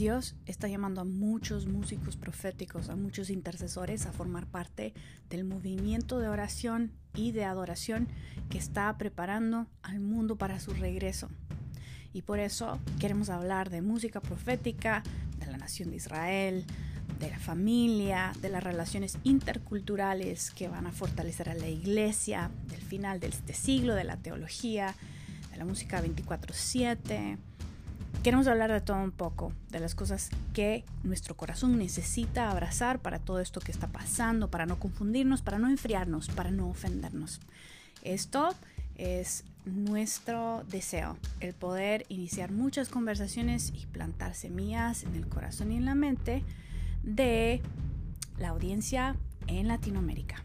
Dios está llamando a muchos músicos proféticos, a muchos intercesores a formar parte del movimiento de oración y de adoración que está preparando al mundo para su regreso. Y por eso queremos hablar de música profética, de la nación de Israel, de la familia, de las relaciones interculturales que van a fortalecer a la iglesia, del final de este siglo, de la teología, de la música 24/7 Queremos hablar de todo un poco, de las cosas que nuestro corazón necesita abrazar para todo esto que está pasando, para no confundirnos, para no enfriarnos, para no ofendernos. Esto es nuestro deseo, el poder iniciar muchas conversaciones y plantar semillas en el corazón y en la mente de la audiencia en Latinoamérica.